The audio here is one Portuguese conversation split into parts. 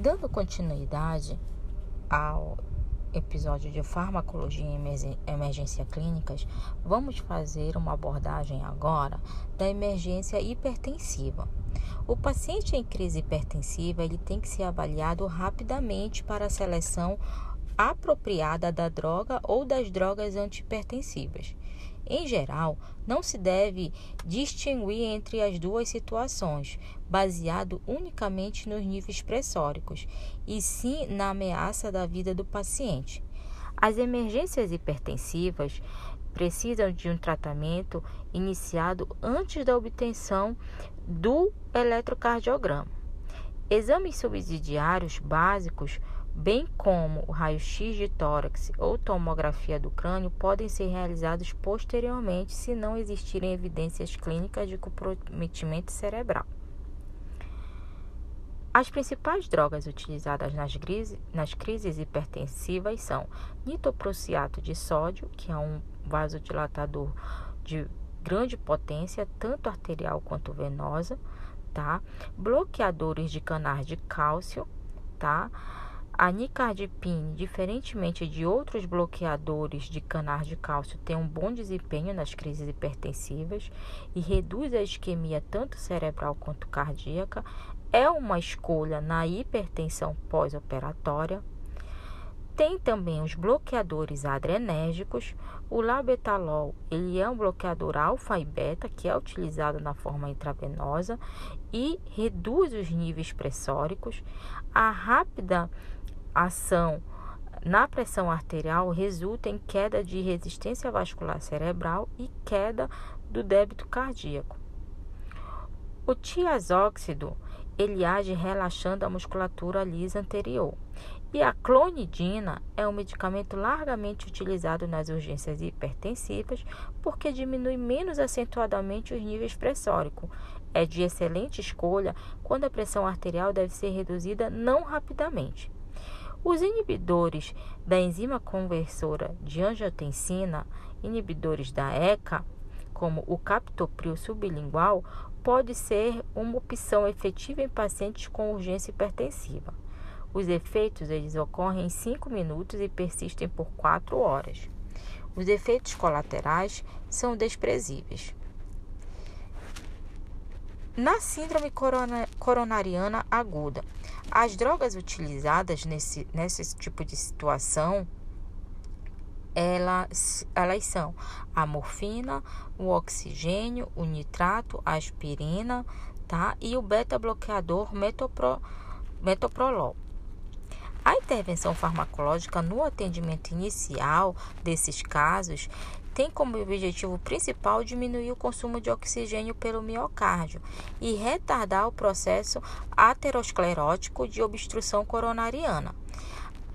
Dando continuidade ao episódio de farmacologia e emergência clínicas, vamos fazer uma abordagem agora da emergência hipertensiva. O paciente em crise hipertensiva ele tem que ser avaliado rapidamente para a seleção apropriada da droga ou das drogas antihipertensivas. Em geral, não se deve distinguir entre as duas situações, baseado unicamente nos níveis pressóricos, e sim na ameaça da vida do paciente. As emergências hipertensivas precisam de um tratamento iniciado antes da obtenção do eletrocardiograma. Exames subsidiários básicos bem como o raio-x de tórax ou tomografia do crânio, podem ser realizados posteriormente se não existirem evidências clínicas de comprometimento cerebral. As principais drogas utilizadas nas, crises, nas crises hipertensivas são nitroprusiato de sódio, que é um vasodilatador de grande potência, tanto arterial quanto venosa, tá? Bloqueadores de canais de cálcio, tá? A nicardipine, diferentemente de outros bloqueadores de canais de cálcio, tem um bom desempenho nas crises hipertensivas e reduz a isquemia tanto cerebral quanto cardíaca. É uma escolha na hipertensão pós-operatória. Tem também os bloqueadores adrenérgicos. O labetalol, ele é um bloqueador alfa e beta que é utilizado na forma intravenosa e reduz os níveis pressóricos. A rápida ação na pressão arterial resulta em queda de resistência vascular cerebral e queda do débito cardíaco. O tiazóxido ele age relaxando a musculatura lisa anterior. E a clonidina é um medicamento largamente utilizado nas urgências hipertensivas porque diminui menos acentuadamente os níveis pressóricos. É de excelente escolha quando a pressão arterial deve ser reduzida não rapidamente. Os inibidores da enzima conversora de angiotensina, inibidores da ECA, como o captopril sublingual, pode ser uma opção efetiva em pacientes com urgência hipertensiva. Os efeitos eles ocorrem em 5 minutos e persistem por 4 horas. Os efeitos colaterais são desprezíveis. Na síndrome coronariana aguda, as drogas utilizadas nesse, nesse tipo de situação, elas, elas são a morfina, o oxigênio, o nitrato, a aspirina, tá? E o beta-bloqueador metopro, metoprolol. A intervenção farmacológica no atendimento inicial desses casos tem como objetivo principal diminuir o consumo de oxigênio pelo miocárdio e retardar o processo aterosclerótico de obstrução coronariana.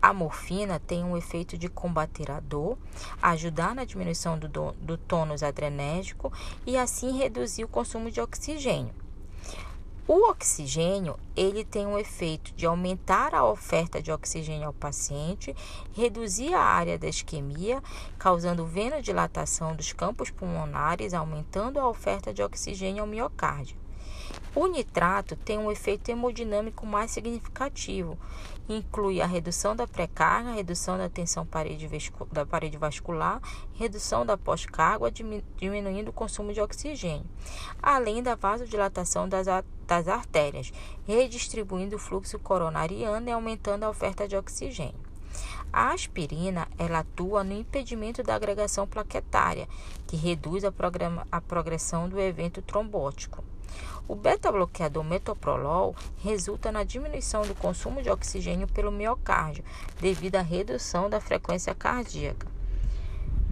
A morfina tem um efeito de combater a dor, ajudar na diminuição do, do tônus adrenérgico e assim reduzir o consumo de oxigênio. O oxigênio, ele tem um efeito de aumentar a oferta de oxigênio ao paciente, reduzir a área da isquemia, causando venodilatação dos campos pulmonares, aumentando a oferta de oxigênio ao miocárdio. O nitrato tem um efeito hemodinâmico mais significativo. Inclui a redução da pré-carga, redução da tensão parede da parede vascular, redução da pós-carga, diminuindo o consumo de oxigênio, além da vasodilatação das, artérias, redistribuindo o fluxo coronariano e aumentando a oferta de oxigênio. A aspirina ela atua no impedimento da agregação plaquetária, que reduz a, a progressão do evento trombótico. O beta-bloqueador metoprolol resulta na diminuição do consumo de oxigênio pelo miocárdio, devido à redução da frequência cardíaca.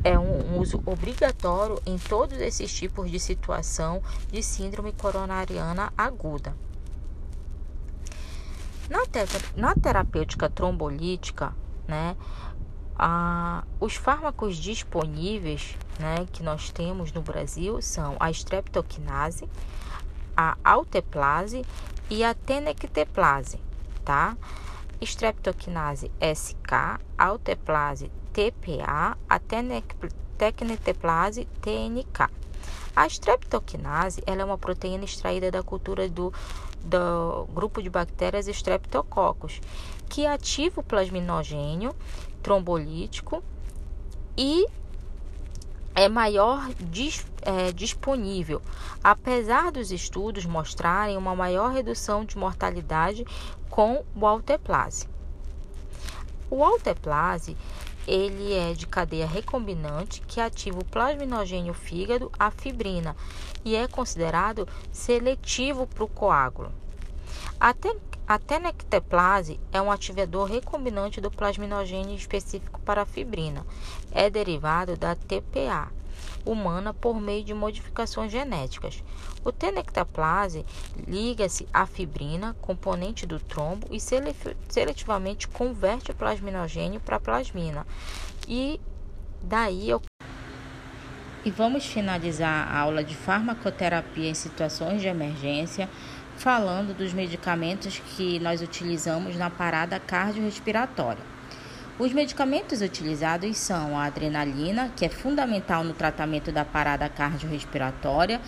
É um uso obrigatório em todos esses tipos de situação de síndrome coronariana aguda. Na, te na terapêutica trombolítica, né, a, os fármacos disponíveis né, que nós temos no Brasil são a streptokinase, a alteplase e a tenecteplase, tá? Streptokinase SK, alteplase TPA, a tenecteplase TNK. A streptokinase ela é uma proteína extraída da cultura do, do grupo de bactérias Streptococcus, que ativa o plasminogênio trombolítico e é maior dis, é, disponível, apesar dos estudos mostrarem uma maior redução de mortalidade com o alteplase. O alteplase ele é de cadeia recombinante que ativa o plasminogênio fígado, a fibrina, e é considerado seletivo para o coágulo. A, te, a tenecteplase é um ativador recombinante do plasminogênio específico para a fibrina. É derivado da TPA humana por meio de modificações genéticas. O tenectaplase liga-se à fibrina, componente do trombo, e seletivamente converte o plasminogênio para plasmina. E daí eu e vamos finalizar a aula de farmacoterapia em situações de emergência falando dos medicamentos que nós utilizamos na parada cardiorrespiratória. Os medicamentos utilizados são a adrenalina, que é fundamental no tratamento da parada cardiorrespiratória,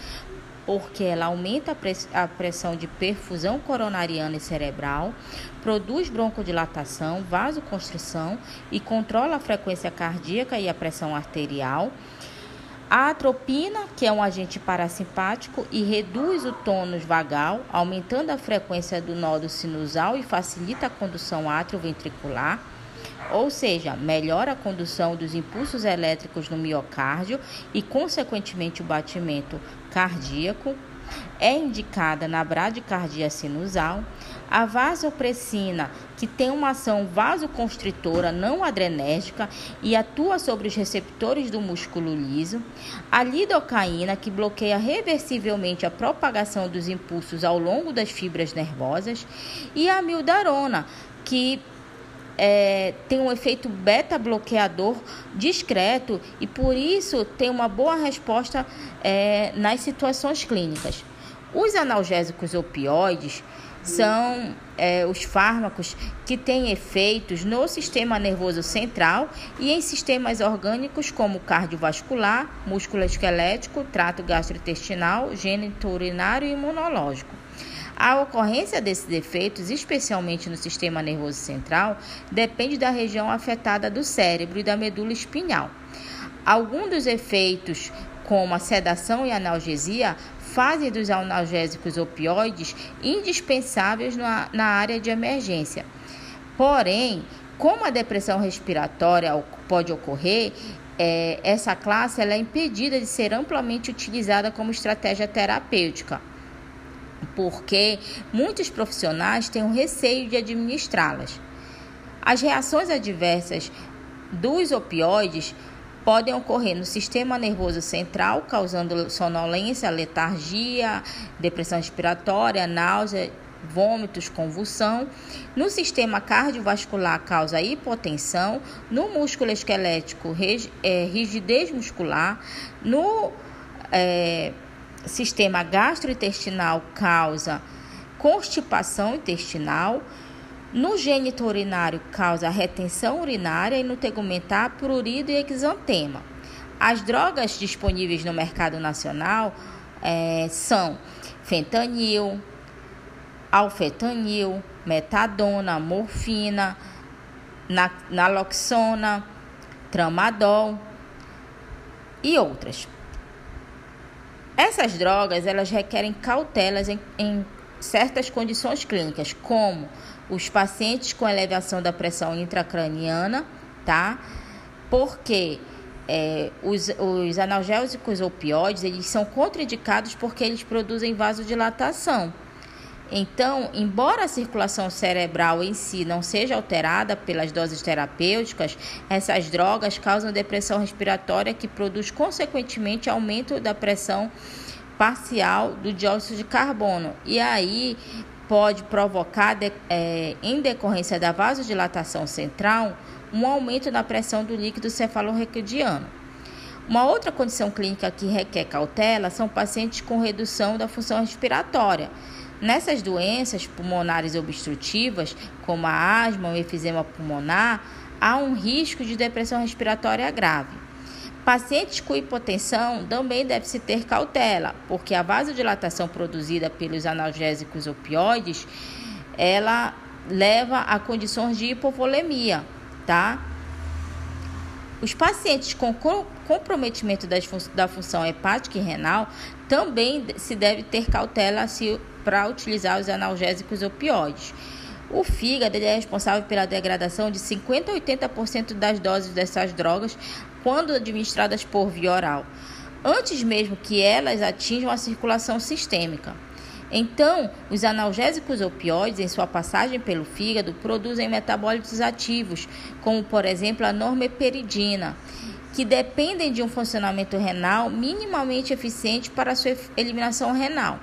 porque ela aumenta a pressão de perfusão coronariana e cerebral, produz broncodilatação, vasoconstrição e controla a frequência cardíaca e a pressão arterial. A atropina, que é um agente parasimpático e reduz o tônus vagal, aumentando a frequência do nódo sinusal e facilita a condução atrioventricular ou seja, melhora a condução dos impulsos elétricos no miocárdio e, consequentemente, o batimento cardíaco. É indicada na bradicardia sinusal. A vasopressina, que tem uma ação vasoconstritora não adrenérgica e atua sobre os receptores do músculo liso. A lidocaína, que bloqueia reversivelmente a propagação dos impulsos ao longo das fibras nervosas. E a mildarona, que é, tem um efeito beta-bloqueador discreto e por isso tem uma boa resposta é, nas situações clínicas. Os analgésicos opioides são é, os fármacos que têm efeitos no sistema nervoso central e em sistemas orgânicos como cardiovascular, músculo esquelético, trato gastrointestinal, gênito urinário e imunológico. A ocorrência desses efeitos, especialmente no sistema nervoso central, depende da região afetada do cérebro e da medula espinhal. Alguns dos efeitos, como a sedação e analgesia, fazem dos analgésicos opioides indispensáveis na, na área de emergência. Porém, como a depressão respiratória pode ocorrer, é, essa classe é impedida de ser amplamente utilizada como estratégia terapêutica porque muitos profissionais têm um receio de administrá-las. As reações adversas dos opioides podem ocorrer no sistema nervoso central, causando sonolência, letargia, depressão respiratória, náusea, vômitos, convulsão. No sistema cardiovascular, causa hipotensão. No músculo esquelético, é, rigidez muscular. No é, sistema gastrointestinal causa constipação intestinal, no gênito urinário causa retenção urinária e no tegumentar prurido e exantema. As drogas disponíveis no mercado nacional é, são fentanil, alfetanil, metadona, morfina, naloxona, tramadol e outras. Essas drogas elas requerem cautelas em, em certas condições clínicas, como os pacientes com elevação da pressão intracraniana, tá? Porque é, os, os analgésicos opioides eles são contraindicados porque eles produzem vasodilatação. Então, embora a circulação cerebral em si não seja alterada pelas doses terapêuticas, essas drogas causam depressão respiratória que produz consequentemente aumento da pressão parcial do dióxido de carbono. E aí pode provocar, de, é, em decorrência da vasodilatação central, um aumento na pressão do líquido cefalorraquidiano. Uma outra condição clínica que requer cautela são pacientes com redução da função respiratória Nessas doenças pulmonares obstrutivas, como a asma ou efizema pulmonar, há um risco de depressão respiratória grave. Pacientes com hipotensão também deve-se ter cautela, porque a vasodilatação produzida pelos analgésicos opioides, ela leva a condições de hipovolemia, tá? Os pacientes com comprometimento da função hepática e renal também se deve ter cautela para utilizar os analgésicos opioides. O fígado é responsável pela degradação de 50 a 80% das doses dessas drogas quando administradas por via oral, antes mesmo que elas atinjam a circulação sistêmica. Então, os analgésicos opioides, em sua passagem pelo fígado, produzem metabólitos ativos, como por exemplo a normeperidina, que dependem de um funcionamento renal minimamente eficiente para sua eliminação renal.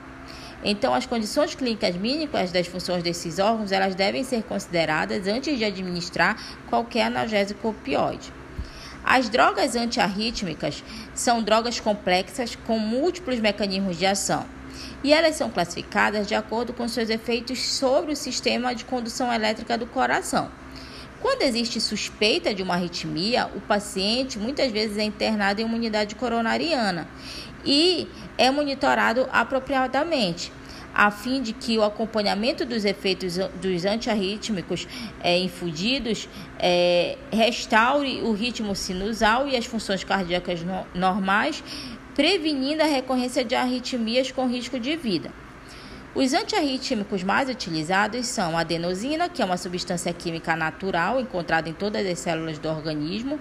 Então, as condições clínicas mínimas das funções desses órgãos, elas devem ser consideradas antes de administrar qualquer analgésico opioide. As drogas antiarrítmicas são drogas complexas com múltiplos mecanismos de ação e elas são classificadas de acordo com seus efeitos sobre o sistema de condução elétrica do coração. Quando existe suspeita de uma arritmia, o paciente muitas vezes é internado em uma unidade coronariana e é monitorado apropriadamente, a fim de que o acompanhamento dos efeitos dos antiarrítmicos é, infundidos é, restaure o ritmo sinusal e as funções cardíacas no, normais prevenindo a recorrência de arritmias com risco de vida. Os antiarrítmicos mais utilizados são a adenosina, que é uma substância química natural encontrada em todas as células do organismo.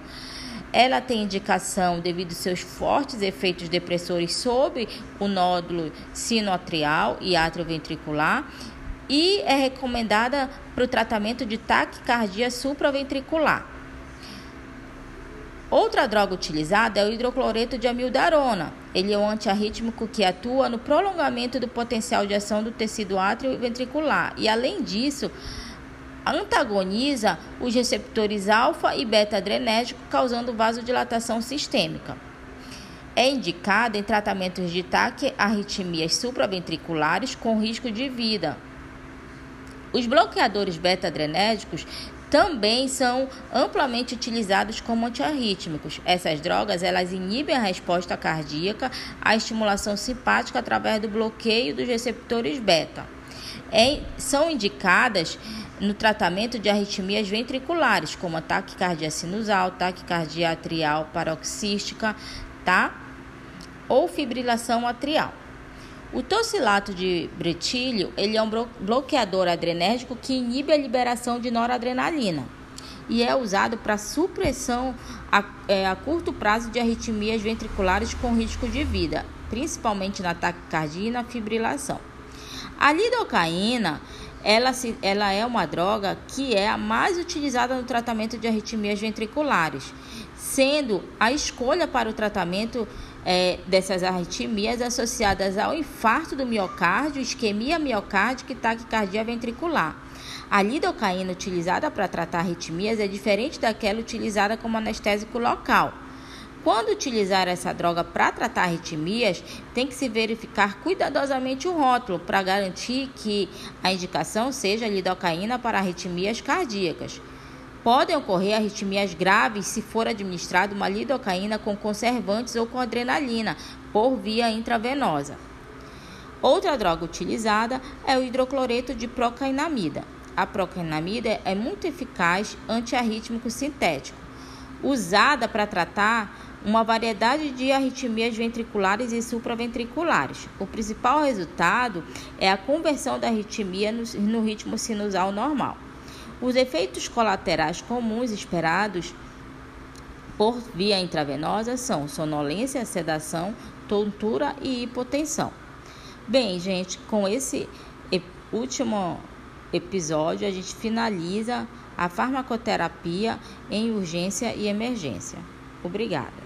Ela tem indicação devido aos seus fortes efeitos depressores sobre o nódulo sinoatrial e atrioventricular e é recomendada para o tratamento de taquicardia supraventricular. Outra droga utilizada é o hidrocloreto de amildarona. Ele é um antiarrítmico que atua no prolongamento do potencial de ação do tecido átrio ventricular e, além disso, antagoniza os receptores alfa e beta adrenérgico, causando vasodilatação sistêmica. É indicado em tratamentos de taquiarritmias supraventriculares com risco de vida. Os bloqueadores beta-adrenérgicos também são amplamente utilizados como antiarrítmicos. Essas drogas elas inibem a resposta cardíaca à estimulação simpática através do bloqueio dos receptores beta. É, são indicadas no tratamento de arritmias ventriculares, como a taquicardia sinusal, taquicardia atrial paroxística, tá? Ou fibrilação atrial. O tocilato de bretílio ele é um bloqueador adrenérgico que inibe a liberação de noradrenalina e é usado para supressão a, é, a, curto prazo de arritmias ventriculares com risco de vida, principalmente na taquicardia e na fibrilação. A lidocaína ela, se, ela é uma droga que é a mais utilizada no tratamento de arritmias ventriculares, sendo a escolha para o tratamento é, dessas arritmias associadas ao infarto do miocárdio, isquemia miocárdica e taquicardia ventricular. A lidocaína utilizada para tratar arritmias é diferente daquela utilizada como anestésico local. Quando utilizar essa droga para tratar arritmias, tem que se verificar cuidadosamente o rótulo para garantir que a indicação seja lidocaína para arritmias cardíacas. Podem ocorrer arritmias graves se for administrada uma lidocaína com conservantes ou com adrenalina por via intravenosa. Outra droga utilizada é o hidrocloreto de procainamida. A procainamida é muito eficaz antiarrítmico sintético, usada para tratar uma variedade de arritmias ventriculares e supraventriculares. O principal resultado é a conversão da arritmia no, ritmo sinusal normal. Os efeitos colaterais comuns esperados por via intravenosa são sonolência, sedação, tontura e hipotensão. Bem, gente, com esse último episódio a gente finaliza a farmacoterapia em urgência e emergência. Obrigada.